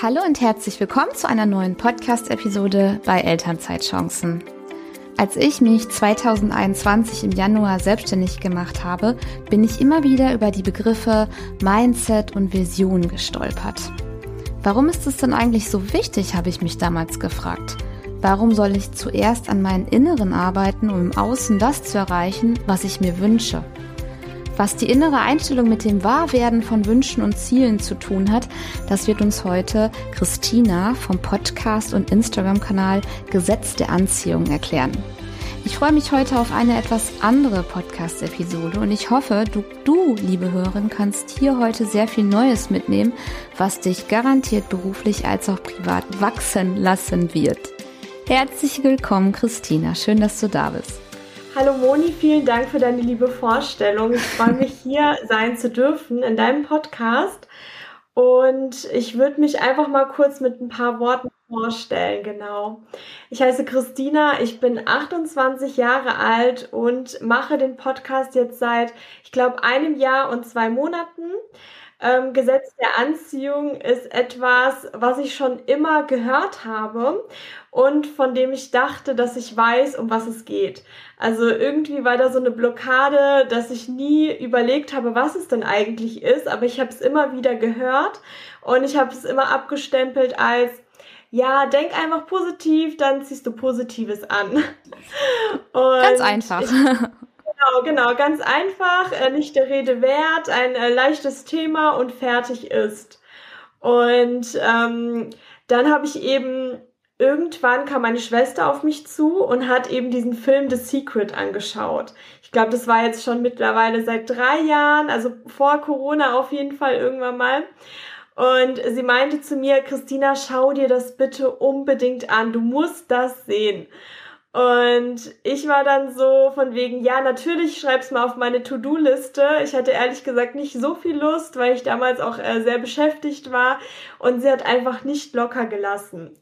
Hallo und herzlich willkommen zu einer neuen Podcast-Episode bei Elternzeitchancen. Als ich mich 2021 im Januar selbstständig gemacht habe, bin ich immer wieder über die Begriffe Mindset und Vision gestolpert. Warum ist es denn eigentlich so wichtig, habe ich mich damals gefragt. Warum soll ich zuerst an meinen Inneren arbeiten, um im Außen das zu erreichen, was ich mir wünsche? Was die innere Einstellung mit dem Wahrwerden von Wünschen und Zielen zu tun hat, das wird uns heute Christina vom Podcast und Instagram-Kanal Gesetz der Anziehung erklären. Ich freue mich heute auf eine etwas andere Podcast-Episode und ich hoffe, du, du, liebe Hörerin, kannst hier heute sehr viel Neues mitnehmen, was dich garantiert beruflich als auch privat wachsen lassen wird. Herzlich willkommen, Christina. Schön, dass du da bist. Hallo Moni, vielen Dank für deine liebe Vorstellung. Ich freue mich hier sein zu dürfen in deinem Podcast. Und ich würde mich einfach mal kurz mit ein paar Worten vorstellen, genau. Ich heiße Christina, ich bin 28 Jahre alt und mache den Podcast jetzt seit, ich glaube, einem Jahr und zwei Monaten. Ähm, Gesetz der Anziehung ist etwas, was ich schon immer gehört habe und von dem ich dachte, dass ich weiß, um was es geht. Also irgendwie war da so eine Blockade, dass ich nie überlegt habe, was es denn eigentlich ist, aber ich habe es immer wieder gehört und ich habe es immer abgestempelt als ja, denk einfach positiv, dann ziehst du Positives an. Und Ganz einfach. Genau, genau, ganz einfach, äh, nicht der Rede wert, ein äh, leichtes Thema und fertig ist. Und ähm, dann habe ich eben irgendwann kam meine Schwester auf mich zu und hat eben diesen Film The Secret angeschaut. Ich glaube, das war jetzt schon mittlerweile seit drei Jahren, also vor Corona auf jeden Fall irgendwann mal. Und sie meinte zu mir, Christina, schau dir das bitte unbedingt an. Du musst das sehen. Und ich war dann so von wegen, ja, natürlich schreib's mal auf meine To-Do-Liste. Ich hatte ehrlich gesagt nicht so viel Lust, weil ich damals auch äh, sehr beschäftigt war und sie hat einfach nicht locker gelassen.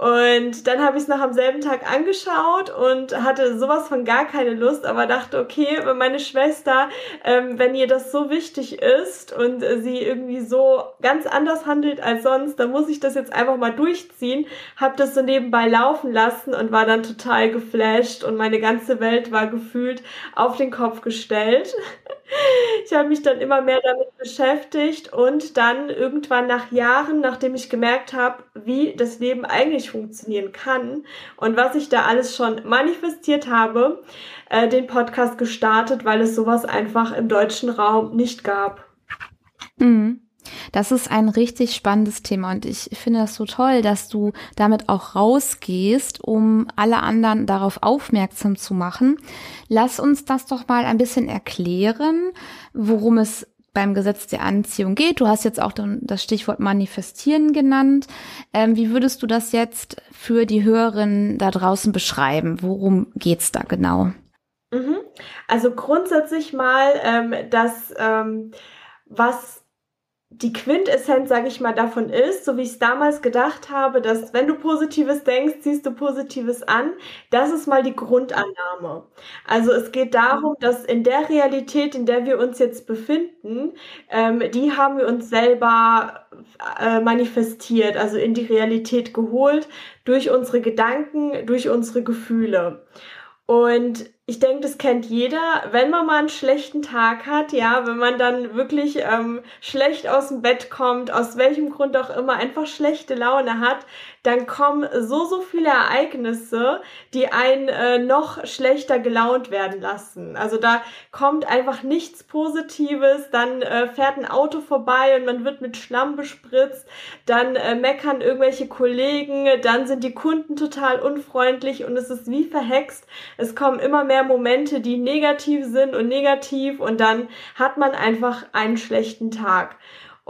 Und dann habe ich es noch am selben Tag angeschaut und hatte sowas von gar keine Lust, aber dachte, okay, meine Schwester, ähm, wenn ihr das so wichtig ist und sie irgendwie so ganz anders handelt als sonst, dann muss ich das jetzt einfach mal durchziehen. Hab das so nebenbei laufen lassen und war dann total geflasht und meine ganze Welt war gefühlt auf den Kopf gestellt. ich habe mich dann immer mehr damit beschäftigt und dann irgendwann nach Jahren, nachdem ich gemerkt habe, wie das Leben eigentlich funktionieren kann und was ich da alles schon manifestiert habe, äh, den Podcast gestartet, weil es sowas einfach im deutschen Raum nicht gab. Mhm. Das ist ein richtig spannendes Thema und ich finde das so toll, dass du damit auch rausgehst, um alle anderen darauf aufmerksam zu machen. Lass uns das doch mal ein bisschen erklären, worum es beim Gesetz der Anziehung geht. Du hast jetzt auch das Stichwort manifestieren genannt. Ähm, wie würdest du das jetzt für die Hörerinnen da draußen beschreiben? Worum geht's da genau? Mhm. Also grundsätzlich mal, ähm, dass ähm, was die Quintessenz, sage ich mal, davon ist, so wie ich es damals gedacht habe, dass wenn du Positives denkst, ziehst du Positives an. Das ist mal die Grundannahme. Also es geht darum, dass in der Realität, in der wir uns jetzt befinden, ähm, die haben wir uns selber äh, manifestiert, also in die Realität geholt durch unsere Gedanken, durch unsere Gefühle. Und ich denke, das kennt jeder, wenn man mal einen schlechten Tag hat, ja, wenn man dann wirklich ähm, schlecht aus dem Bett kommt, aus welchem Grund auch immer, einfach schlechte Laune hat, dann kommen so, so viele Ereignisse, die einen äh, noch schlechter gelaunt werden lassen. Also da kommt einfach nichts Positives, dann äh, fährt ein Auto vorbei und man wird mit Schlamm bespritzt, dann äh, meckern irgendwelche Kollegen, dann sind die Kunden total unfreundlich und es ist wie verhext. Es kommen immer mehr Momente, die negativ sind und negativ und dann hat man einfach einen schlechten Tag.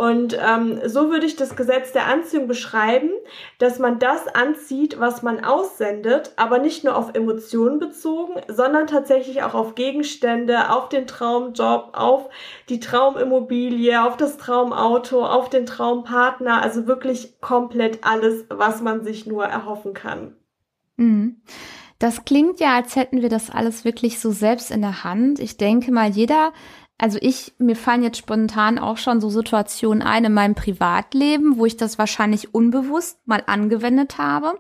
Und ähm, so würde ich das Gesetz der Anziehung beschreiben, dass man das anzieht, was man aussendet, aber nicht nur auf Emotionen bezogen, sondern tatsächlich auch auf Gegenstände, auf den Traumjob, auf die Traumimmobilie, auf das Traumauto, auf den Traumpartner, also wirklich komplett alles, was man sich nur erhoffen kann. Mhm. Das klingt ja, als hätten wir das alles wirklich so selbst in der Hand. Ich denke mal, jeder Also ich, mir fallen jetzt spontan auch schon so Situationen ein in meinem Privatleben, wo ich das wahrscheinlich unbewusst mal angewendet habe.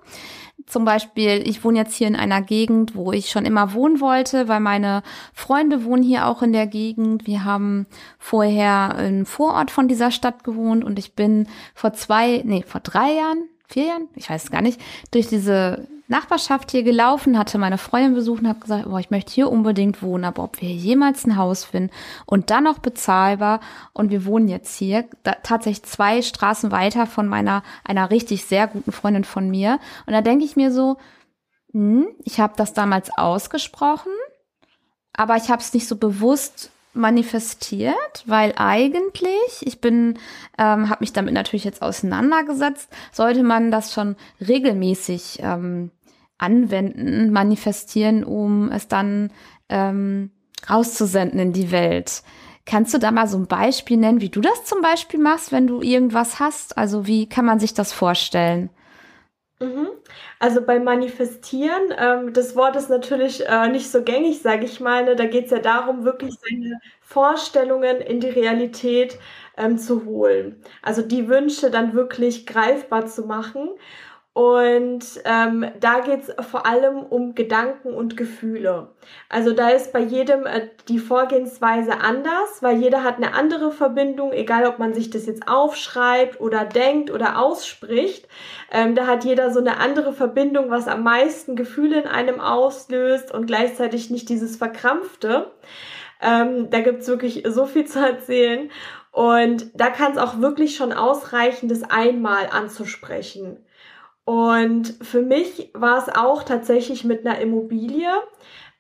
Zum Beispiel, ich wohne jetzt hier in einer Gegend, wo ich schon immer wohnen wollte, weil meine Freunde wohnen hier auch in der Gegend. Wir haben vorher im Vorort von dieser Stadt gewohnt und ich bin vor zwei, nee, vor drei Jahren, vier Jahren, ich weiß es gar nicht, durch diese Nachbarschaft hier gelaufen, hatte meine Freundin besucht und habe gesagt, boah, ich möchte hier unbedingt wohnen, aber ob wir jemals ein Haus finden und dann noch bezahlbar. Und wir wohnen jetzt hier, da, tatsächlich zwei Straßen weiter von meiner, einer richtig sehr guten Freundin von mir. Und da denke ich mir so, hm, ich habe das damals ausgesprochen, aber ich habe es nicht so bewusst manifestiert, weil eigentlich, ich bin, ähm, habe mich damit natürlich jetzt auseinandergesetzt, sollte man das schon regelmäßig ähm, anwenden, manifestieren, um es dann ähm, rauszusenden in die Welt. Kannst du da mal so ein Beispiel nennen, wie du das zum Beispiel machst, wenn du irgendwas hast? Also wie kann man sich das vorstellen? Mhm. Also beim Manifestieren, ähm, das Wort ist natürlich äh, nicht so gängig, sage ich mal. Ne? Da geht es ja darum, wirklich seine Vorstellungen in die Realität ähm, zu holen. Also die Wünsche dann wirklich greifbar zu machen. Und ähm, da geht es vor allem um Gedanken und Gefühle. Also da ist bei jedem äh, die Vorgehensweise anders, weil jeder hat eine andere Verbindung, egal ob man sich das jetzt aufschreibt oder denkt oder ausspricht. Ähm, da hat jeder so eine andere Verbindung, was am meisten Gefühle in einem auslöst und gleichzeitig nicht dieses Verkrampfte. Ähm, da gibt's wirklich so viel zu erzählen. Und da kann es auch wirklich schon ausreichen, das einmal anzusprechen. Und für mich war es auch tatsächlich mit einer Immobilie.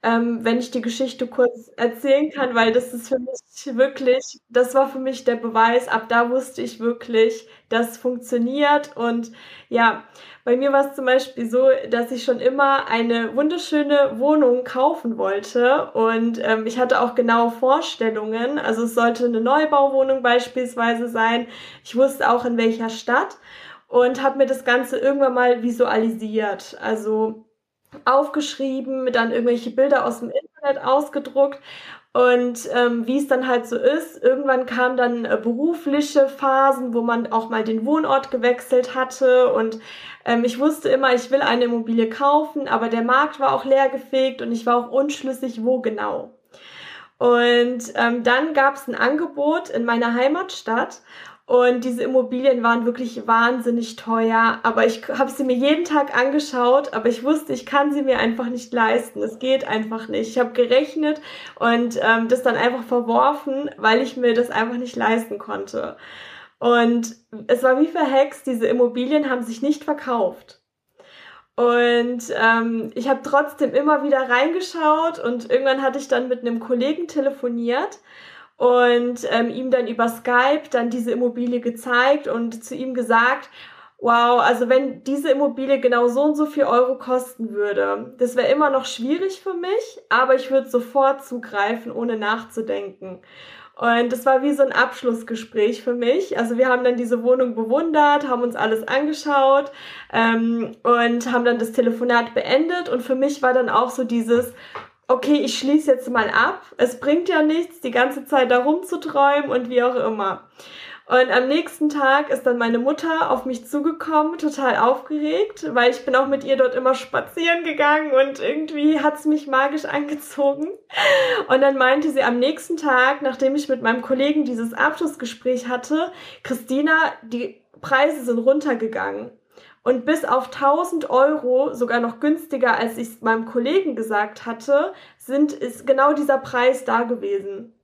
Ähm, wenn ich die Geschichte kurz erzählen kann, weil das ist für mich wirklich, das war für mich der Beweis. Ab da wusste ich wirklich, das funktioniert. Und ja, bei mir war es zum Beispiel so, dass ich schon immer eine wunderschöne Wohnung kaufen wollte. Und ähm, ich hatte auch genaue Vorstellungen. Also es sollte eine Neubauwohnung beispielsweise sein. Ich wusste auch in welcher Stadt und habe mir das Ganze irgendwann mal visualisiert. Also aufgeschrieben, dann irgendwelche Bilder aus dem Internet ausgedruckt und ähm, wie es dann halt so ist, irgendwann kamen dann äh, berufliche Phasen, wo man auch mal den Wohnort gewechselt hatte. Und ähm, ich wusste immer, ich will eine Immobilie kaufen, aber der Markt war auch leergefegt und ich war auch unschlüssig, wo genau. Und ähm, dann gab es ein Angebot in meiner Heimatstadt und diese Immobilien waren wirklich wahnsinnig teuer, aber ich habe sie mir jeden Tag angeschaut, aber ich wusste, ich kann sie mir einfach nicht leisten. Es geht einfach nicht. Ich habe gerechnet und ähm, das dann einfach verworfen, weil ich mir das einfach nicht leisten konnte. Und es war wie verhext, diese Immobilien haben sich nicht verkauft. Und ähm, ich habe trotzdem immer wieder reingeschaut und irgendwann hatte ich dann mit einem Kollegen telefoniert und ähm, ihm dann über Skype dann diese Immobilie gezeigt und zu ihm gesagt, wow, also wenn diese Immobilie genau so und so viel Euro kosten würde, das wäre immer noch schwierig für mich, aber ich würde sofort zugreifen, ohne nachzudenken. Und das war wie so ein Abschlussgespräch für mich. Also wir haben dann diese Wohnung bewundert, haben uns alles angeschaut ähm, und haben dann das Telefonat beendet. Und für mich war dann auch so dieses, okay, ich schließe jetzt mal ab. Es bringt ja nichts, die ganze Zeit da rumzuträumen und wie auch immer. Und am nächsten Tag ist dann meine Mutter auf mich zugekommen, total aufgeregt, weil ich bin auch mit ihr dort immer spazieren gegangen und irgendwie hat es mich magisch angezogen. Und dann meinte sie am nächsten Tag, nachdem ich mit meinem Kollegen dieses Abschlussgespräch hatte, Christina, die Preise sind runtergegangen. Und bis auf 1000 Euro, sogar noch günstiger, als ich es meinem Kollegen gesagt hatte, sind, ist genau dieser Preis da gewesen.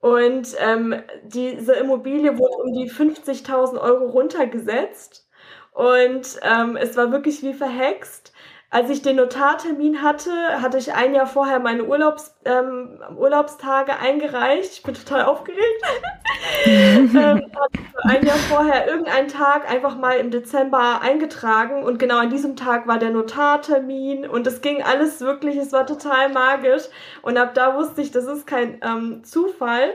Und ähm, diese Immobilie wurde um die 50.000 Euro runtergesetzt. Und ähm, es war wirklich wie verhext. Als ich den Notartermin hatte, hatte ich ein Jahr vorher meine Urlaubs, ähm, Urlaubstage eingereicht. Ich bin total aufgeregt. ähm, ein Jahr vorher irgendeinen Tag einfach mal im Dezember eingetragen und genau an diesem Tag war der Notartermin und es ging alles wirklich, es war total magisch und ab da wusste ich, das ist kein ähm, Zufall.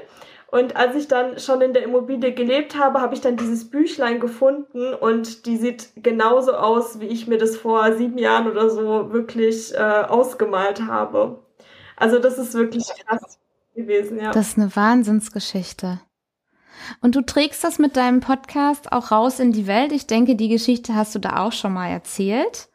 Und als ich dann schon in der Immobilie gelebt habe, habe ich dann dieses Büchlein gefunden und die sieht genauso aus, wie ich mir das vor sieben Jahren oder so wirklich äh, ausgemalt habe. Also das ist wirklich krass. gewesen, ja. Das ist eine Wahnsinnsgeschichte. Und du trägst das mit deinem Podcast auch raus in die Welt. Ich denke, die Geschichte hast du da auch schon mal erzählt.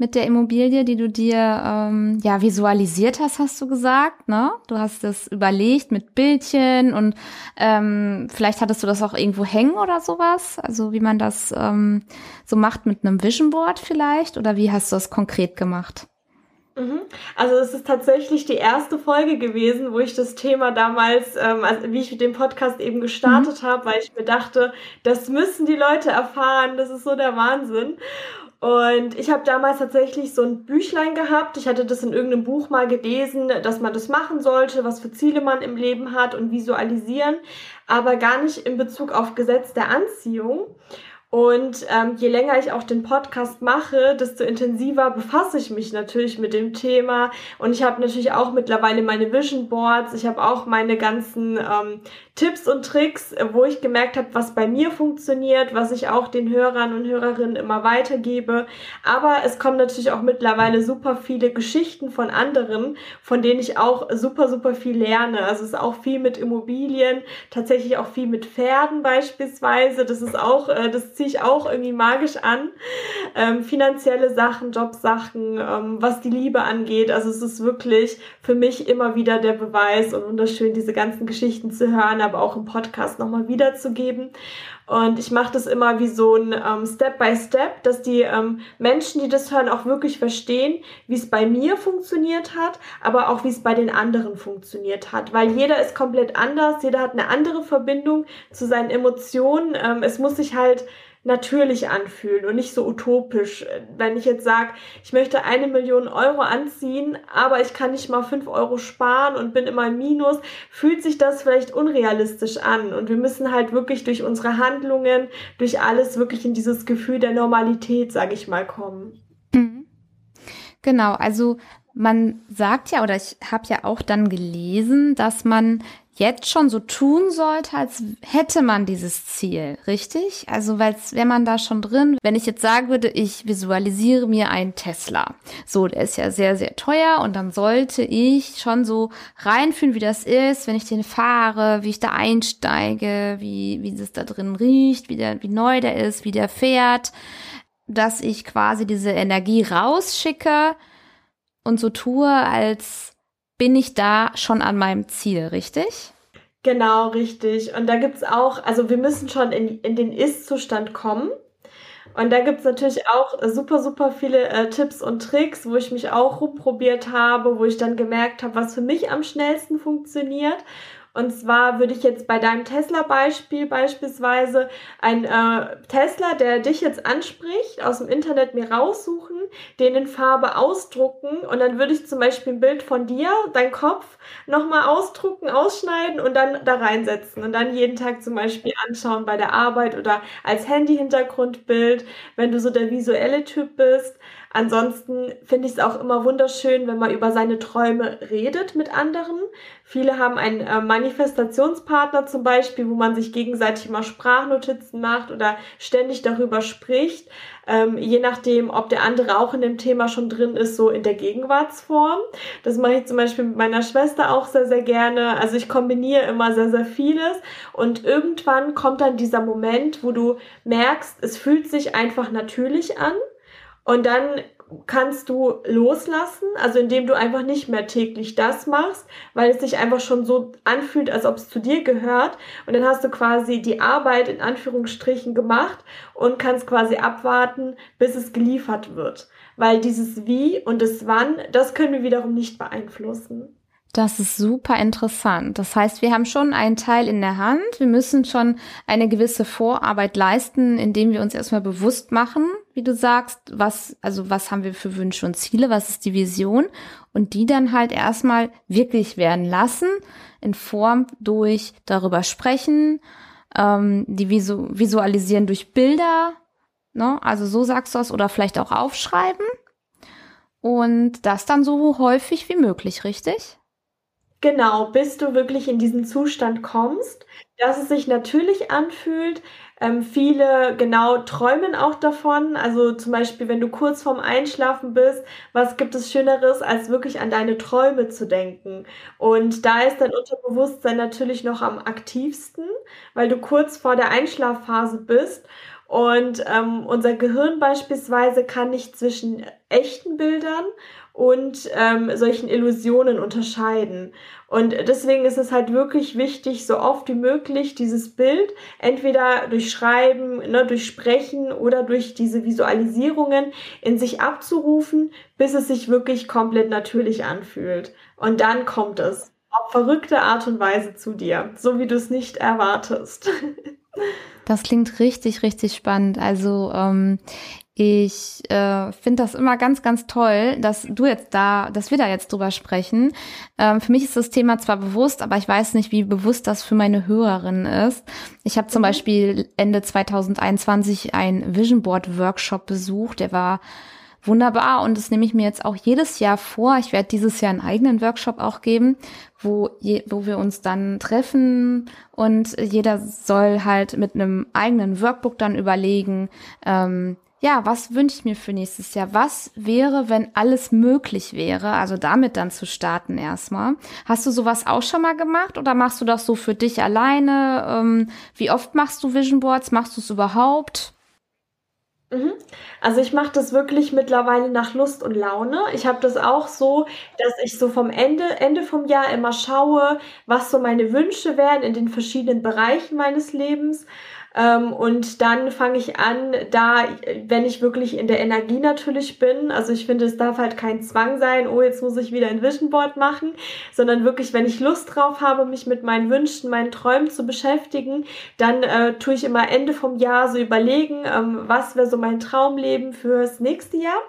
Mit der Immobilie, die du dir ähm, ja visualisiert hast, hast du gesagt, ne? Du hast es überlegt mit Bildchen und ähm, vielleicht hattest du das auch irgendwo hängen oder sowas. Also wie man das ähm, so macht mit einem Vision Board vielleicht oder wie hast du das konkret gemacht? Mhm. Also es ist tatsächlich die erste Folge gewesen, wo ich das Thema damals, ähm, also wie ich den Podcast eben gestartet mhm. habe, weil ich mir dachte, das müssen die Leute erfahren, das ist so der Wahnsinn. Und ich habe damals tatsächlich so ein Büchlein gehabt. Ich hatte das in irgendeinem Buch mal gelesen, dass man das machen sollte, was für Ziele man im Leben hat und visualisieren, aber gar nicht in Bezug auf Gesetz der Anziehung. Und ähm, je länger ich auch den Podcast mache, desto intensiver befasse ich mich natürlich mit dem Thema. Und ich habe natürlich auch mittlerweile meine Vision Boards. Ich habe auch meine ganzen ähm, Tipps und Tricks, wo ich gemerkt habe, was bei mir funktioniert, was ich auch den Hörern und Hörerinnen immer weitergebe. Aber es kommen natürlich auch mittlerweile super viele Geschichten von anderen, von denen ich auch super, super viel lerne. Also es ist auch viel mit Immobilien, tatsächlich auch viel mit Pferden beispielsweise. Das ist auch, äh, das ziehe ich auch irgendwie magisch an. Ähm, finanzielle Sachen, Jobsachen, ähm, was die Liebe angeht. Also es ist wirklich für mich immer wieder der Beweis und wunderschön, diese ganzen Geschichten zu hören, aber auch im Podcast nochmal wiederzugeben. Und ich mache das immer wie so ein ähm, Step by Step, dass die ähm, Menschen, die das hören, auch wirklich verstehen, wie es bei mir funktioniert hat, aber auch wie es bei den anderen funktioniert hat. Weil jeder ist komplett anders, jeder hat eine andere Verbindung zu seinen Emotionen. Ähm, es muss sich halt natürlich anfühlen und nicht so utopisch. Wenn ich jetzt sage, ich möchte eine Million Euro anziehen, aber ich kann nicht mal fünf Euro sparen und bin immer im Minus, fühlt sich das vielleicht unrealistisch an. Und wir müssen halt wirklich durch unsere Handlungen, durch alles wirklich in dieses Gefühl der Normalität, sage ich mal, kommen. Mhm. Genau, also man sagt ja, oder ich habe ja auch dann gelesen, dass man jetzt schon so tun sollte, als hätte man dieses Ziel, richtig? Also, weil wäre man da schon drin, wenn ich jetzt sagen würde, ich visualisiere mir einen Tesla. So, der ist ja sehr, sehr teuer und dann sollte ich schon so reinfühlen, wie das ist, wenn ich den fahre, wie ich da einsteige, wie, wie es da drin riecht, wie der, wie neu der ist, wie der fährt, dass ich quasi diese Energie rausschicke und so tue, als bin ich da schon an meinem Ziel, richtig? Genau, richtig. Und da gibt es auch, also wir müssen schon in, in den Ist-Zustand kommen. Und da gibt es natürlich auch super, super viele äh, Tipps und Tricks, wo ich mich auch rumprobiert habe, wo ich dann gemerkt habe, was für mich am schnellsten funktioniert. Und zwar würde ich jetzt bei deinem Tesla-Beispiel beispielsweise ein äh, Tesla, der dich jetzt anspricht, aus dem Internet mir raussuchen, den in Farbe ausdrucken und dann würde ich zum Beispiel ein Bild von dir, dein Kopf, nochmal ausdrucken, ausschneiden und dann da reinsetzen und dann jeden Tag zum Beispiel anschauen bei der Arbeit oder als Handy-Hintergrundbild, wenn du so der visuelle Typ bist. Ansonsten finde ich es auch immer wunderschön, wenn man über seine Träume redet mit anderen. Viele haben einen äh, Manifestationspartner zum Beispiel, wo man sich gegenseitig immer Sprachnotizen macht oder ständig darüber spricht. Ähm, je nachdem, ob der andere auch in dem Thema schon drin ist, so in der Gegenwartsform. Das mache ich zum Beispiel mit meiner Schwester auch sehr, sehr gerne. Also ich kombiniere immer sehr, sehr vieles. Und irgendwann kommt dann dieser Moment, wo du merkst, es fühlt sich einfach natürlich an. Und dann kannst du loslassen, also indem du einfach nicht mehr täglich das machst, weil es sich einfach schon so anfühlt, als ob es zu dir gehört. Und dann hast du quasi die Arbeit in Anführungsstrichen gemacht und kannst quasi abwarten, bis es geliefert wird. Weil dieses Wie und das Wann, das können wir wiederum nicht beeinflussen. Das ist super interessant. Das heißt, wir haben schon einen Teil in der Hand. Wir müssen schon eine gewisse Vorarbeit leisten, indem wir uns erstmal bewusst machen, wie du sagst, was, also was haben wir für Wünsche und Ziele, was ist die Vision und die dann halt erstmal wirklich werden lassen, in Form durch darüber sprechen, ähm, die visu visualisieren durch Bilder, ne? also so sagst du es, oder vielleicht auch aufschreiben und das dann so häufig wie möglich, richtig? Genau, bis du wirklich in diesen Zustand kommst, dass es sich natürlich anfühlt. Ähm, viele genau träumen auch davon. Also zum Beispiel, wenn du kurz vorm Einschlafen bist, was gibt es Schöneres, als wirklich an deine Träume zu denken? Und da ist dein Unterbewusstsein natürlich noch am aktivsten, weil du kurz vor der Einschlafphase bist. Und ähm, unser Gehirn beispielsweise kann nicht zwischen echten Bildern und ähm, solchen Illusionen unterscheiden. Und deswegen ist es halt wirklich wichtig, so oft wie möglich dieses Bild entweder durch Schreiben, ne, durch Sprechen oder durch diese Visualisierungen in sich abzurufen, bis es sich wirklich komplett natürlich anfühlt. Und dann kommt es auf verrückte Art und Weise zu dir, so wie du es nicht erwartest. Das klingt richtig, richtig spannend. Also ähm, ich äh, finde das immer ganz, ganz toll, dass du jetzt da, dass wir da jetzt drüber sprechen. Ähm, für mich ist das Thema zwar bewusst, aber ich weiß nicht, wie bewusst das für meine Hörerinnen ist. Ich habe zum mhm. Beispiel Ende 2021 ein Vision Board Workshop besucht. Der war wunderbar und das nehme ich mir jetzt auch jedes Jahr vor. Ich werde dieses Jahr einen eigenen Workshop auch geben, wo, je, wo wir uns dann treffen und jeder soll halt mit einem eigenen Workbook dann überlegen, ähm, ja, was wünsche ich mir für nächstes Jahr? Was wäre, wenn alles möglich wäre? Also damit dann zu starten erstmal. Hast du sowas auch schon mal gemacht oder machst du das so für dich alleine? Ähm, wie oft machst du Vision Boards? Machst du es überhaupt? Mhm. Also ich mache das wirklich mittlerweile nach Lust und Laune. Ich habe das auch so, dass ich so vom Ende, Ende vom Jahr immer schaue, was so meine Wünsche wären in den verschiedenen Bereichen meines Lebens ähm, und dann fange ich an, da, wenn ich wirklich in der Energie natürlich bin, also ich finde, es darf halt kein Zwang sein, oh, jetzt muss ich wieder ein Vision Board machen, sondern wirklich, wenn ich Lust drauf habe, mich mit meinen Wünschen, meinen Träumen zu beschäftigen, dann äh, tue ich immer Ende vom Jahr so überlegen, ähm, was wäre so mein Traumleben fürs nächste Jahr.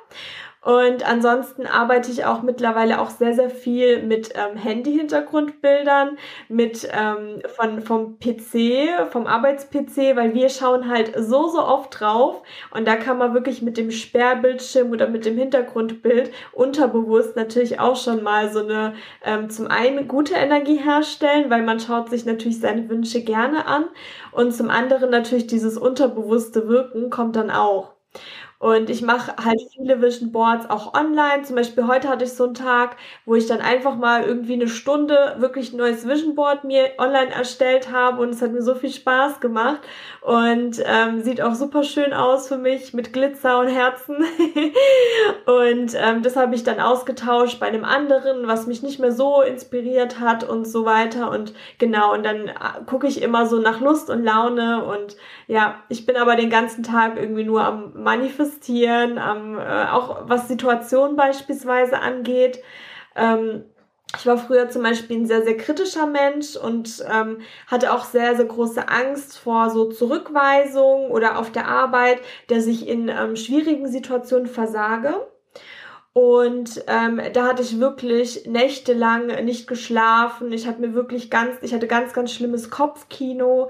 Und ansonsten arbeite ich auch mittlerweile auch sehr, sehr viel mit ähm, Handy-Hintergrundbildern, mit ähm, von, vom PC, vom Arbeits-PC, weil wir schauen halt so, so oft drauf und da kann man wirklich mit dem Sperrbildschirm oder mit dem Hintergrundbild unterbewusst natürlich auch schon mal so eine ähm, zum einen gute Energie herstellen, weil man schaut sich natürlich seine Wünsche gerne an und zum anderen natürlich dieses unterbewusste Wirken kommt dann auch. Und ich mache halt viele Vision Boards auch online. Zum Beispiel heute hatte ich so einen Tag, wo ich dann einfach mal irgendwie eine Stunde wirklich ein neues Vision Board mir online erstellt habe und es hat mir so viel Spaß gemacht und ähm, sieht auch super schön aus für mich mit Glitzer und Herzen. und ähm, das habe ich dann ausgetauscht bei einem anderen, was mich nicht mehr so inspiriert hat und so weiter. Und genau, und dann äh, gucke ich immer so nach Lust und Laune und ja, ich bin aber den ganzen Tag irgendwie nur am Manifestieren manifestieren, ähm, äh, auch was Situationen beispielsweise angeht. Ähm, ich war früher zum Beispiel ein sehr, sehr kritischer Mensch und ähm, hatte auch sehr, sehr große Angst vor so Zurückweisung oder auf der Arbeit, dass ich in ähm, schwierigen Situationen versage. Und ähm, da hatte ich wirklich nächtelang nicht geschlafen. Ich habe mir wirklich ganz, ich hatte ganz, ganz schlimmes Kopfkino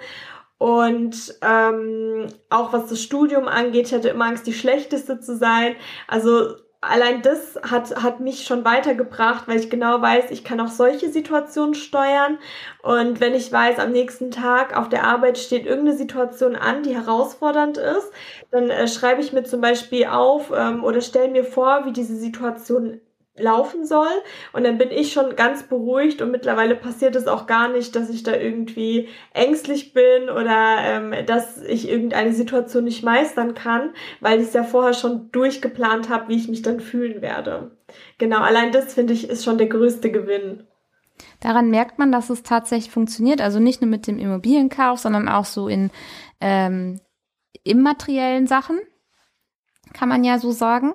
und ähm, auch was das Studium angeht, ich hatte immer Angst, die schlechteste zu sein. Also allein das hat, hat mich schon weitergebracht, weil ich genau weiß, ich kann auch solche Situationen steuern. Und wenn ich weiß, am nächsten Tag auf der Arbeit steht irgendeine Situation an, die herausfordernd ist, dann äh, schreibe ich mir zum Beispiel auf ähm, oder stelle mir vor, wie diese Situation laufen soll. Und dann bin ich schon ganz beruhigt und mittlerweile passiert es auch gar nicht, dass ich da irgendwie ängstlich bin oder ähm, dass ich irgendeine Situation nicht meistern kann, weil ich es ja vorher schon durchgeplant habe, wie ich mich dann fühlen werde. Genau, allein das finde ich ist schon der größte Gewinn. Daran merkt man, dass es tatsächlich funktioniert. Also nicht nur mit dem Immobilienkauf, sondern auch so in ähm, immateriellen Sachen, kann man ja so sagen.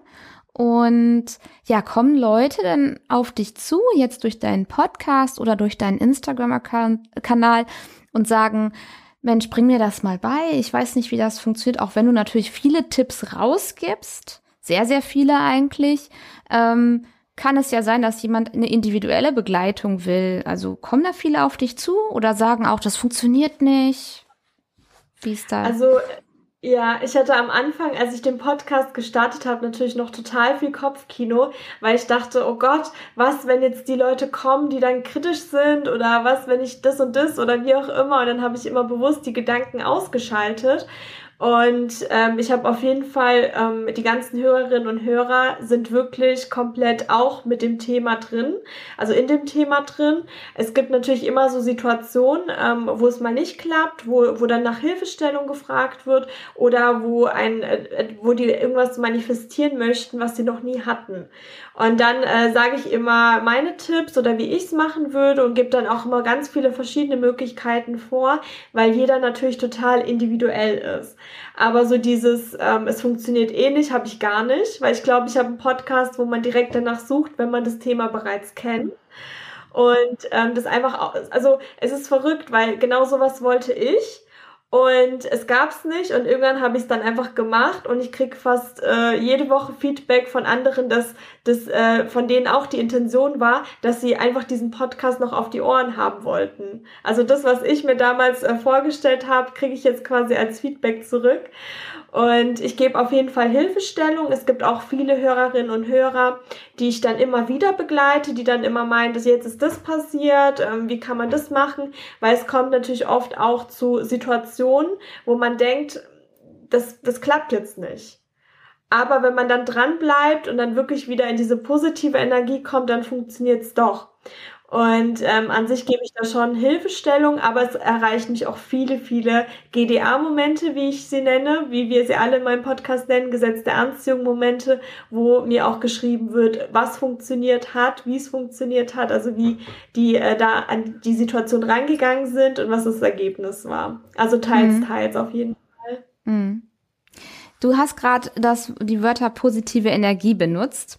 Und ja, kommen Leute denn auf dich zu, jetzt durch deinen Podcast oder durch deinen Instagram-Kanal und sagen, Mensch, bring mir das mal bei. Ich weiß nicht, wie das funktioniert, auch wenn du natürlich viele Tipps rausgibst, sehr, sehr viele eigentlich, ähm, kann es ja sein, dass jemand eine individuelle Begleitung will. Also kommen da viele auf dich zu oder sagen auch, das funktioniert nicht? Wie ist das? Also Ja, ich hatte am Anfang, als ich den Podcast gestartet habe, natürlich noch total viel Kopfkino, weil ich dachte, oh Gott, was, wenn jetzt die Leute kommen, die dann kritisch sind oder was, wenn ich das und das oder wie auch immer. Und dann habe ich immer bewusst die Gedanken ausgeschaltet und ähm, ich habe auf jeden Fall, ähm, die ganzen Hörerinnen und Hörer sind wirklich komplett auch mit dem Thema drin, also in dem Thema drin. Es gibt natürlich immer so Situationen, ähm, wo es mal nicht klappt, wo, wo dann nach Hilfestellung gefragt wird oder wo ein, äh, wo die irgendwas manifestieren möchten, was sie noch nie hatten. Und dann äh, sage ich immer meine Tipps oder wie ich es machen würde und gebe dann auch immer ganz viele verschiedene Möglichkeiten vor, weil jeder natürlich total individuell ist. Aber so dieses, ähm, es funktioniert eh nicht, habe ich gar nicht, weil ich glaube, ich habe einen Podcast, wo man direkt danach sucht, wenn man das Thema bereits kennt. Und ähm, das einfach, also es ist verrückt, weil genau sowas wollte ich. Und es gab's nicht und irgendwann habe ich es dann einfach gemacht und ich krieg fast äh, jede Woche Feedback von anderen, dass das äh, von denen auch die Intention war, dass sie einfach diesen Podcast noch auf die Ohren haben wollten. Also das, was ich mir damals äh, vorgestellt habe, kriege ich jetzt quasi als Feedback zurück. Und ich gebe auf jeden Fall Hilfestellung. Es gibt auch viele Hörerinnen und Hörer, die ich dann immer wieder begleite, die dann immer meinen, dass jetzt ist das passiert, ähm, wie kann man das machen? Weil es kommt natürlich oft auch zu Situationen, wo man denkt, das, das klappt jetzt nicht. Aber wenn man dann dran bleibt und dann wirklich wieder in diese positive Energie kommt, dann funktioniert es doch. Und ähm, an sich gebe ich da schon Hilfestellung, aber es erreichen mich auch viele, viele GDA-Momente, wie ich sie nenne, wie wir sie alle in meinem Podcast nennen, gesetzte Anziehung-Momente, wo mir auch geschrieben wird, was funktioniert hat, wie es funktioniert hat, also wie die äh, da an die Situation rangegangen sind und was das Ergebnis war. Also teils, mhm. teils auf jeden Fall. Mhm. Du hast gerade die Wörter positive Energie benutzt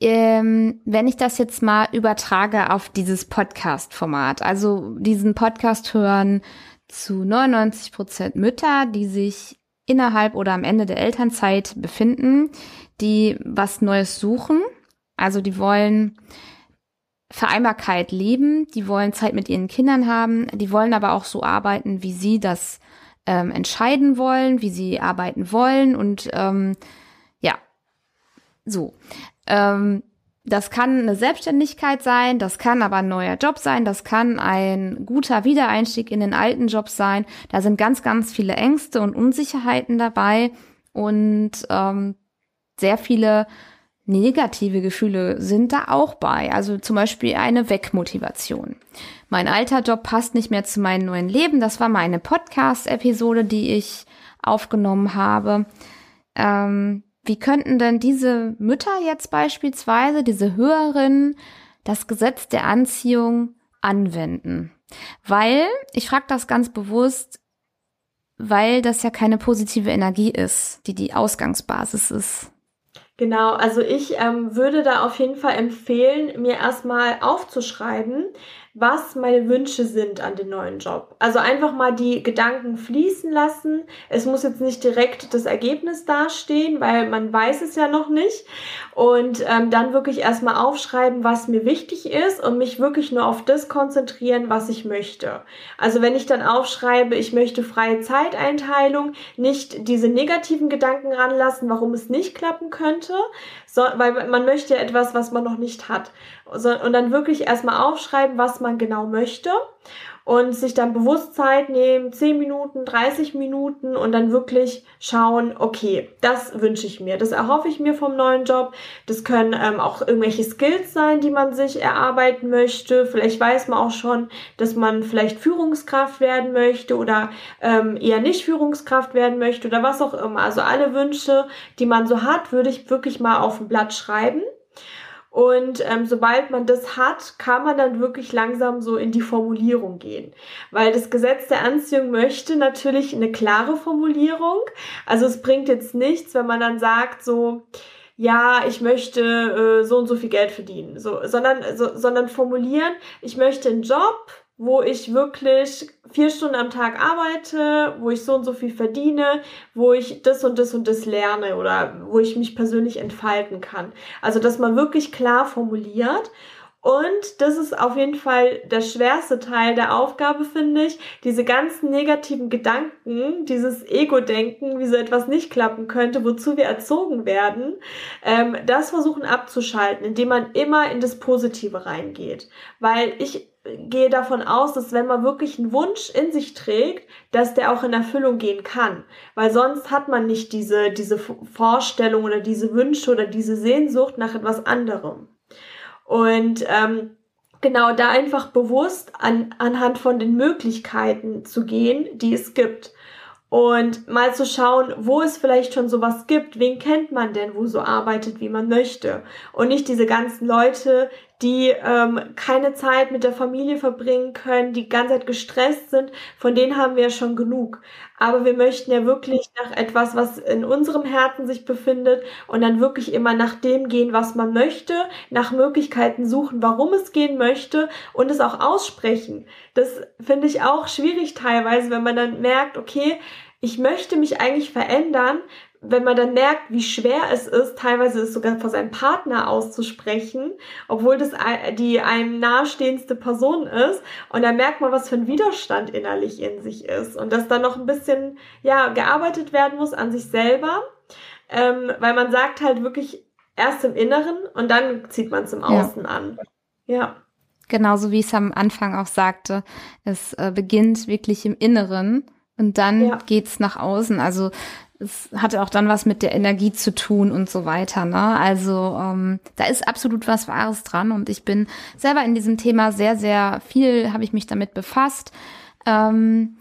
ähm, wenn ich das jetzt mal übertrage auf dieses Podcast-Format, also diesen Podcast hören zu 99 Prozent Mütter, die sich innerhalb oder am Ende der Elternzeit befinden, die was Neues suchen, also die wollen Vereinbarkeit leben, die wollen Zeit mit ihren Kindern haben, die wollen aber auch so arbeiten, wie sie das ähm, entscheiden wollen, wie sie arbeiten wollen und ähm, ja, so. Ähm, das kann eine Selbstständigkeit sein, das kann aber ein neuer Job sein, das kann ein guter Wiedereinstieg in den alten Job sein. Da sind ganz, ganz viele Ängste und Unsicherheiten dabei und ähm, sehr viele negative Gefühle sind da auch bei. Also zum Beispiel eine Wegmotivation. Mein alter Job passt nicht mehr zu meinem neuen Leben. Das war meine Podcast-Episode, die ich aufgenommen habe. Ähm, wie könnten denn diese Mütter jetzt beispielsweise, diese Hörerinnen, das Gesetz der Anziehung anwenden? Weil, ich frage das ganz bewusst, weil das ja keine positive Energie ist, die die Ausgangsbasis ist. Genau, also ich ähm, würde da auf jeden Fall empfehlen, mir erstmal aufzuschreiben, was meine Wünsche sind an den neuen Job. Also einfach mal die Gedanken fließen lassen. Es muss jetzt nicht direkt das Ergebnis dastehen, weil man weiß es ja noch nicht. Und ähm, dann wirklich erstmal aufschreiben, was mir wichtig ist und mich wirklich nur auf das konzentrieren, was ich möchte. Also wenn ich dann aufschreibe, ich möchte freie Zeiteinteilung, nicht diese negativen Gedanken ranlassen, warum es nicht klappen könnte, so, weil man möchte ja etwas, was man noch nicht hat. So, und dann wirklich erstmal aufschreiben, was man genau möchte und sich dann bewusst Zeit nehmen, 10 Minuten, 30 Minuten und dann wirklich schauen, okay, das wünsche ich mir, das erhoffe ich mir vom neuen Job. Das können ähm, auch irgendwelche Skills sein, die man sich erarbeiten möchte. Vielleicht weiß man auch schon, dass man vielleicht Führungskraft werden möchte oder ähm, eher nicht Führungskraft werden möchte oder was auch immer. Also alle Wünsche, die man so hat, würde ich wirklich mal auf ein Blatt schreiben und ähm, sobald man das hat, kann man dann wirklich langsam so in die Formulierung gehen. Weil das Gesetz der Anziehung möchte natürlich eine klare Formulierung. Also es bringt jetzt nichts, wenn man dann sagt so, ja, ich möchte äh, so und so viel Geld verdienen, so, sondern, so, sondern formulieren, ich möchte einen Job, wo ich wirklich vier Stunden am Tag arbeite, wo ich so und so viel verdiene, wo ich das und das und das lerne oder wo ich mich persönlich entfalten kann. Also, dass man wirklich klar formuliert Und das ist auf jeden Fall der schwerste Teil der Aufgabe, finde ich. Diese ganzen negativen Gedanken, dieses Ego-Denken, wie so etwas nicht klappen könnte, wozu wir erzogen werden, ähm, das versuchen abzuschalten, indem man immer in das Positive reingeht. Weil ich gehe davon aus, dass wenn man wirklich einen Wunsch in sich trägt, dass der auch in Erfüllung gehen kann. Weil sonst hat man nicht diese, diese Vorstellung oder diese Wünsche oder diese Sehnsucht nach etwas anderem. Und ähm, genau da einfach bewusst an, anhand von den Möglichkeiten zu gehen, die es gibt. Und mal zu schauen, wo es vielleicht schon sowas gibt, wen kennt man denn, wo so arbeitet, wie man möchte. Und nicht diese ganzen Leute, die ähm, keine Zeit mit der Familie verbringen können, die ganze Zeit gestresst sind, von denen haben wir ja schon genug. Aber wir möchten ja wirklich nach etwas, was in unserem Herzen sich befindet und dann wirklich immer nach dem gehen, was man möchte, nach Möglichkeiten suchen, warum es gehen möchte und es auch aussprechen. Das finde ich auch schwierig teilweise, wenn man dann merkt, okay, ich möchte mich eigentlich verändern, wenn man dann merkt, wie schwer es ist, teilweise es sogar vor seinem Partner auszusprechen, obwohl das die einem nahestehendste Person ist, und dann merkt man, was für ein Widerstand innerlich in sich ist und dass da noch ein bisschen ja gearbeitet werden muss an sich selber, ähm, weil man sagt halt wirklich erst im Inneren und dann zieht man es im Außen ja. an. Ja. Genauso wie ich es am Anfang auch sagte, es äh, beginnt wirklich im Inneren und dann ja. geht's nach außen. Also es hatte auch dann was mit der Energie zu tun und so weiter. Ne? Also ähm, da ist absolut was Wahres dran und ich bin selber in diesem Thema sehr, sehr viel, habe ich mich damit befasst. Ähm,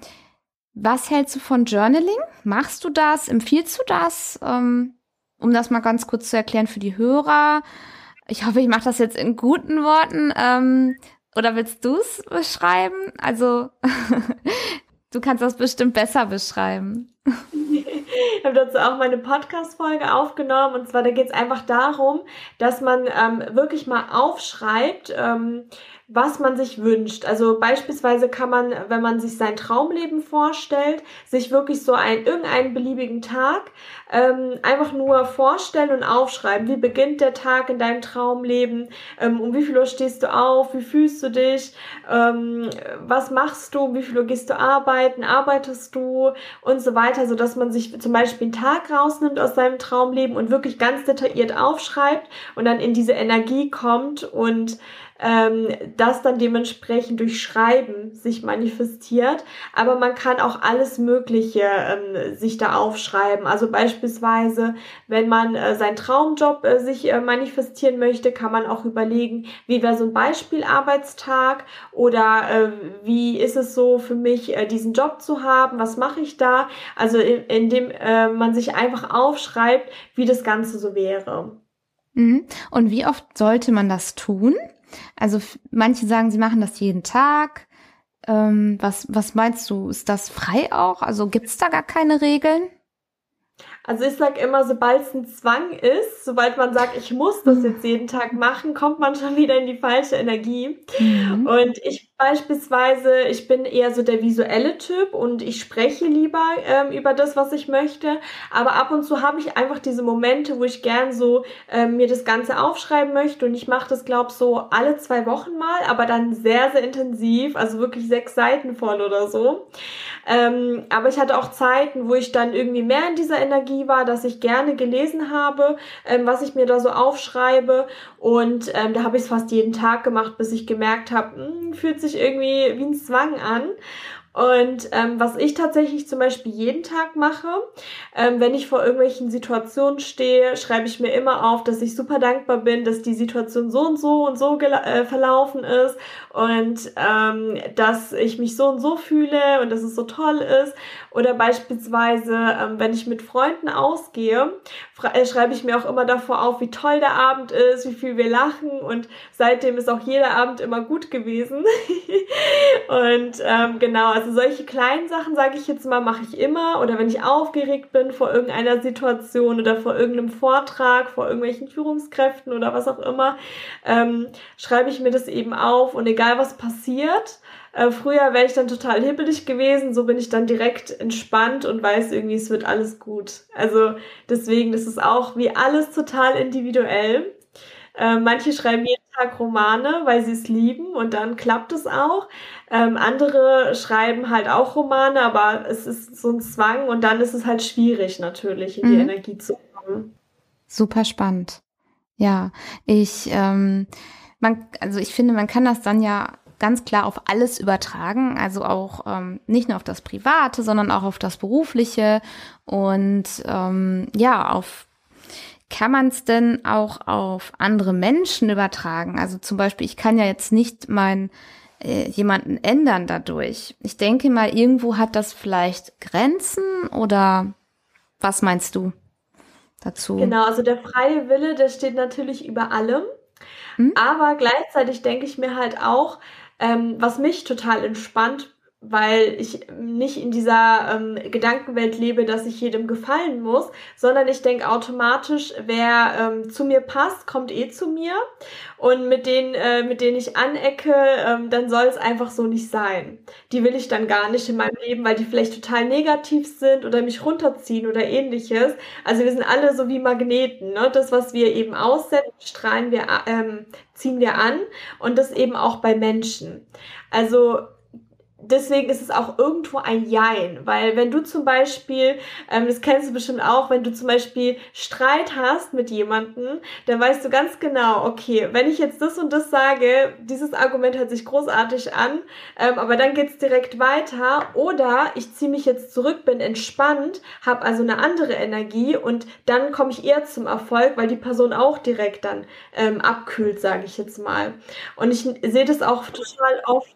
was hältst du von Journaling? Machst du das? Empfiehlst du das? Ähm, um das mal ganz kurz zu erklären für die Hörer. Ich hoffe, ich mache das jetzt in guten Worten. Ähm, oder willst du es beschreiben? Also, du kannst das bestimmt besser beschreiben. Ich habe dazu auch meine Podcast-Folge aufgenommen. Und zwar, da geht es einfach darum, dass man ähm, wirklich mal aufschreibt, ähm, was man sich wünscht. Also beispielsweise kann man, wenn man sich sein Traumleben vorstellt, sich wirklich so ein, irgendeinen beliebigen Tag ähm, einfach nur vorstellen und aufschreiben. Wie beginnt der Tag in deinem Traumleben? Ähm, um wie viel Uhr stehst du auf? Wie fühlst du dich? Ähm, was machst du? Wie viel Uhr gehst du arbeiten? Arbeitest du? Und so weiter, so dass man sich zum Beispiel einen Tag rausnimmt aus seinem Traumleben und wirklich ganz detailliert aufschreibt und dann in diese Energie kommt und ähm, das dann dementsprechend durch Schreiben sich manifestiert. Aber man kann auch alles Mögliche ähm, sich da aufschreiben. Also beispielsweise, wenn man äh, seinen Traumjob äh, sich äh, manifestieren möchte, kann man auch überlegen, wie wäre so ein Beispielarbeitstag oder äh, wie ist es so für mich, äh, diesen Job zu haben, was mache ich da? Also in, indem äh, man sich einfach aufschreibt, wie das Ganze so wäre. Mhm. Und wie oft sollte man das tun? Also manche sagen, sie machen das jeden Tag. Ähm, was, was meinst du? Ist das frei auch? Also gibt es da gar keine Regeln? Also ich sag immer, sobald es ein Zwang ist, sobald man sagt, ich muss das jetzt jeden Tag machen, kommt man schon wieder in die falsche Energie. Mhm. Und ich beispielsweise, ich bin eher so der visuelle Typ und ich spreche lieber ähm, über das, was ich möchte. Aber ab und zu habe ich einfach diese Momente, wo ich gern so ähm, mir das Ganze aufschreiben möchte. Und ich mache das, glaube so alle zwei Wochen mal, aber dann sehr, sehr intensiv, also wirklich sechs Seiten voll oder so. Ähm, aber ich hatte auch Zeiten, wo ich dann irgendwie mehr in dieser Energie war, dass ich gerne gelesen habe, ähm, was ich mir da so aufschreibe. Und ähm, da habe ich es fast jeden Tag gemacht, bis ich gemerkt habe, hm, fühlt sich irgendwie wie ein Zwang an. Und ähm, was ich tatsächlich zum Beispiel jeden Tag mache, ähm, wenn ich vor irgendwelchen Situationen stehe, schreibe ich mir immer auf, dass ich super dankbar bin, dass die Situation so und so und so äh, verlaufen ist und ähm, dass ich mich so und so fühle und dass es so toll ist. Oder beispielsweise, ähm, wenn ich mit Freunden ausgehe, äh, schreibe ich mir auch immer davor auf, wie toll der Abend ist, wie viel wir lachen und seitdem ist auch jeder Abend immer gut gewesen. und ähm, genau, also solche kleinen Sachen, sage ich jetzt mal, mache ich immer. Oder wenn ich aufgeregt bin vor irgendeiner Situation oder vor irgendeinem Vortrag, vor irgendwelchen Führungskräften oder was auch immer, ähm, schreibe ich mir das eben auf und egal was passiert, äh, früher wäre ich dann total hibbelig gewesen, so bin ich dann direkt entspannt und weiß irgendwie, es wird alles gut. Also deswegen, das ist auch wie alles total individuell. Äh, manche schreiben jeden Tag Romane, weil sie es lieben und dann klappt es auch. Ähm, andere schreiben halt auch Romane, aber es ist so ein Zwang und dann ist es halt schwierig natürlich, in die mhm. Energie zu kommen. Super spannend. Ja, ich, ähm, man, also ich finde, man kann das dann ja ganz klar auf alles übertragen, also auch ähm, nicht nur auf das Private, sondern auch auf das Berufliche und ähm, ja, auf kann man es denn auch auf andere Menschen übertragen? Also zum Beispiel, ich kann ja jetzt nicht mein äh, jemanden ändern dadurch. Ich denke mal, irgendwo hat das vielleicht Grenzen oder was meinst du dazu? Genau, also der freie Wille, der steht natürlich über allem. Hm? Aber gleichzeitig denke ich mir halt auch, ähm, was mich total entspannt, weil ich nicht in dieser ähm, Gedankenwelt lebe, dass ich jedem gefallen muss, sondern ich denke automatisch, wer ähm, zu mir passt, kommt eh zu mir und mit denen, äh, mit denen ich anecke, ähm, dann soll es einfach so nicht sein. Die will ich dann gar nicht in meinem Leben, weil die vielleicht total negativ sind oder mich runterziehen oder ähnliches. Also wir sind alle so wie Magneten, ne? Das, was wir eben aussenden, strahlen wir, ähm, ziehen wir an und das eben auch bei Menschen. Also deswegen ist es auch irgendwo ein Jein, weil wenn du zum Beispiel, ähm, das kennst du bestimmt auch, wenn du zum Beispiel Streit hast mit jemandem, dann weißt du ganz genau, okay, wenn ich jetzt das und das sage, dieses Argument hört sich großartig an, ähm, aber dann geht's direkt weiter oder ich ziehe mich jetzt zurück, bin entspannt, habe also eine andere Energie und dann komme ich eher zum Erfolg, weil die Person auch direkt dann ähm, abkühlt, sage ich jetzt mal. Und ich sehe das auch total oft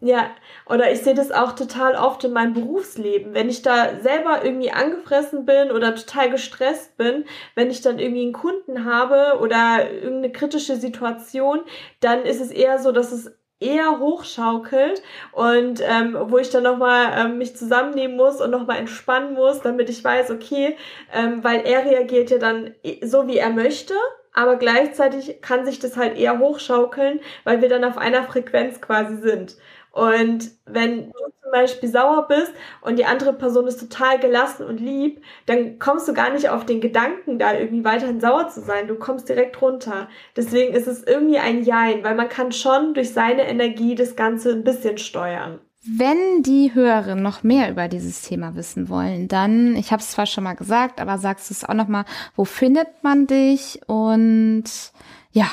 ja, oder ich sehe das auch total oft in meinem Berufsleben. Wenn ich da selber irgendwie angefressen bin oder total gestresst bin, wenn ich dann irgendwie einen Kunden habe oder irgendeine kritische Situation, dann ist es eher so, dass es eher hochschaukelt und ähm, wo ich dann nochmal ähm, mich zusammennehmen muss und nochmal entspannen muss, damit ich weiß, okay, ähm, weil er reagiert ja dann so, wie er möchte aber gleichzeitig kann sich das halt eher hochschaukeln, weil wir dann auf einer Frequenz quasi sind. Und wenn du zum Beispiel sauer bist und die andere Person ist total gelassen und lieb, dann kommst du gar nicht auf den Gedanken, da irgendwie weiterhin sauer zu sein. Du kommst direkt runter. Deswegen ist es irgendwie ein Jein, weil man kann schon durch seine Energie das Ganze ein bisschen steuern. Wenn die Hörerinnen noch mehr über dieses Thema wissen wollen, dann, ich habe es zwar schon mal gesagt, aber sagst du es auch noch mal, wo findet man dich? Und ja,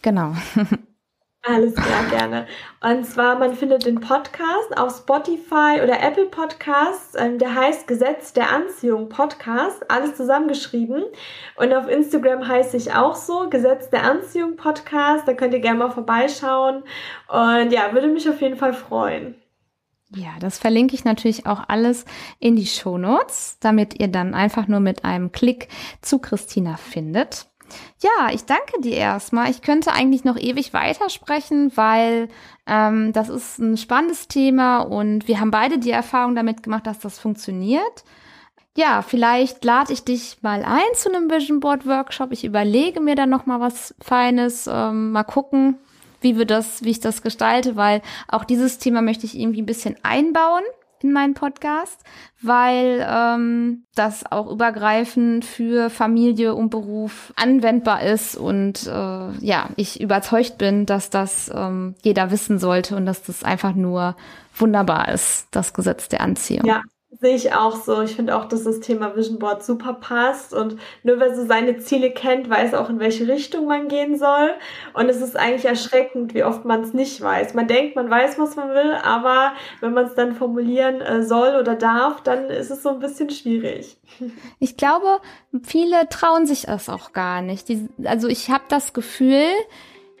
genau. Alles klar, gerne. Und zwar, man findet den Podcast auf Spotify oder Apple Podcasts. Ähm, der heißt Gesetz der Anziehung Podcast. Alles zusammengeschrieben. Und auf Instagram heiße ich auch so, Gesetz der Anziehung Podcast. Da könnt ihr gerne mal vorbeischauen. Und ja, würde mich auf jeden Fall freuen. Ja, das verlinke ich natürlich auch alles in die Show Notes, damit ihr dann einfach nur mit einem Klick zu Christina findet. Ja, ich danke dir erstmal. Ich könnte eigentlich noch ewig weitersprechen, weil ähm, das ist ein spannendes Thema und wir haben beide die Erfahrung damit gemacht, dass das funktioniert. Ja, vielleicht lade ich dich mal ein zu einem Vision Board Workshop. Ich überlege mir dann noch mal was Feines, ähm, mal gucken, wie wir das, wie ich das gestalte, weil auch dieses Thema möchte ich irgendwie ein bisschen einbauen in meinen Podcast, weil ähm, das auch übergreifend für Familie und Beruf anwendbar ist und äh, ja, ich überzeugt bin, dass das ähm, jeder wissen sollte und dass das einfach nur wunderbar ist, das Gesetz der Anziehung. Ja, Sehe ich auch so. Ich finde auch, dass das Thema Vision Board super passt und nur wer so seine Ziele kennt, weiß auch, in welche Richtung man gehen soll. Und es ist eigentlich erschreckend, wie oft man es nicht weiß. Man denkt, man weiß, was man will, aber wenn man es dann formulieren äh, soll oder darf, dann ist es so ein bisschen schwierig. Ich glaube, viele trauen sich das auch gar nicht. Die, also ich habe das Gefühl,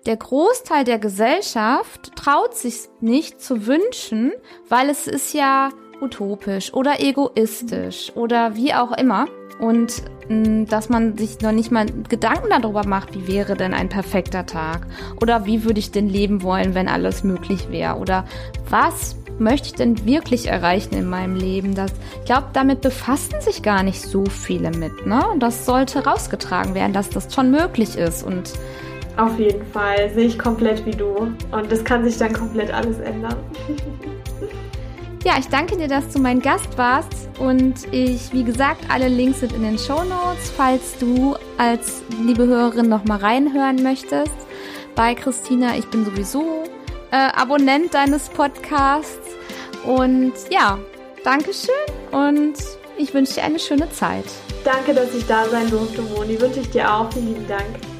der Großteil der Gesellschaft traut sich nicht zu wünschen, weil es ist ja utopisch oder egoistisch oder wie auch immer. Und mm, dass man sich noch nicht mal Gedanken darüber macht, wie wäre denn ein perfekter Tag? Oder wie würde ich denn leben wollen, wenn alles möglich wäre? Oder was möchte ich denn wirklich erreichen in meinem Leben? Das, ich glaube, damit befassen sich gar nicht so viele mit. Ne? Das sollte rausgetragen werden, dass das schon möglich ist. Und auf jeden Fall sehe ich komplett wie du. Und das kann sich dann komplett alles ändern. Ja, ich danke dir, dass du mein Gast warst und ich, wie gesagt, alle Links sind in den Show Notes, falls du als liebe Hörerin noch mal reinhören möchtest. bei Christina. Ich bin sowieso äh, Abonnent deines Podcasts. Und ja, Dankeschön und ich wünsche dir eine schöne Zeit. Danke, dass ich da sein durfte, Moni. Wünsche ich dir auch. Vielen lieben Dank.